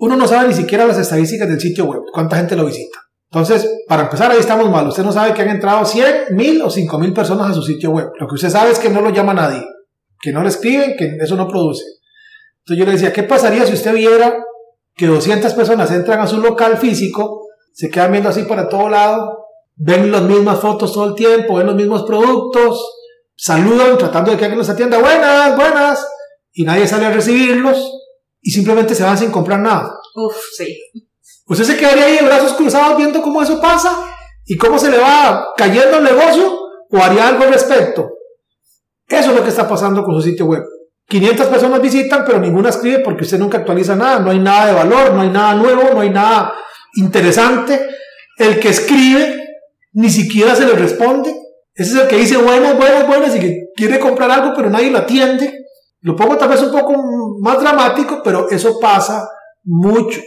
Uno no sabe ni siquiera las estadísticas del sitio web, cuánta gente lo visita. Entonces, para empezar, ahí estamos mal. Usted no sabe que han entrado 100, 1000 o 5000 personas a su sitio web. Lo que usted sabe es que no lo llama nadie, que no le escriben, que eso no produce. Entonces yo le decía, ¿qué pasaría si usted viera que 200 personas entran a su local físico, se quedan viendo así para todo lado, ven las mismas fotos todo el tiempo, ven los mismos productos, saludan tratando de que alguien los atienda, buenas, buenas, y nadie sale a recibirlos y simplemente se van sin comprar nada. Uf, sí. Usted se quedaría ahí de brazos cruzados viendo cómo eso pasa y cómo se le va cayendo el negocio o haría algo al respecto. Eso es lo que está pasando con su sitio web. 500 personas visitan, pero ninguna escribe porque usted nunca actualiza nada, no hay nada de valor, no hay nada nuevo, no hay nada interesante. El que escribe ni siquiera se le responde. Ese es el que dice buenas, buenas, buenas y que quiere comprar algo, pero nadie lo atiende. Lo pongo tal vez un poco más dramático, pero eso pasa mucho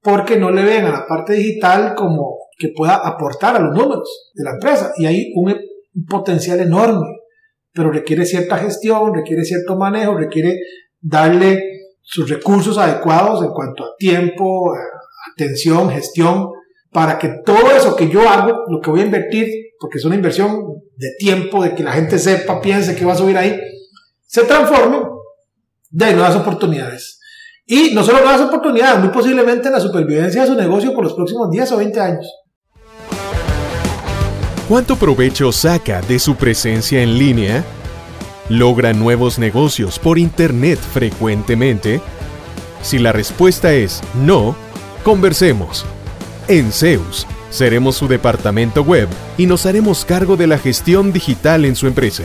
porque no le ven a la parte digital como que pueda aportar a los números de la empresa. Y hay un, un potencial enorme pero requiere cierta gestión, requiere cierto manejo, requiere darle sus recursos adecuados en cuanto a tiempo, atención, gestión, para que todo eso que yo hago, lo que voy a invertir, porque es una inversión de tiempo, de que la gente sepa, piense que va a subir ahí, se transforme de nuevas oportunidades. Y no solo nuevas oportunidades, muy posiblemente en la supervivencia de su negocio por los próximos 10 o 20 años. ¿Cuánto provecho saca de su presencia en línea? ¿Logra nuevos negocios por Internet frecuentemente? Si la respuesta es no, conversemos. En Zeus, seremos su departamento web y nos haremos cargo de la gestión digital en su empresa,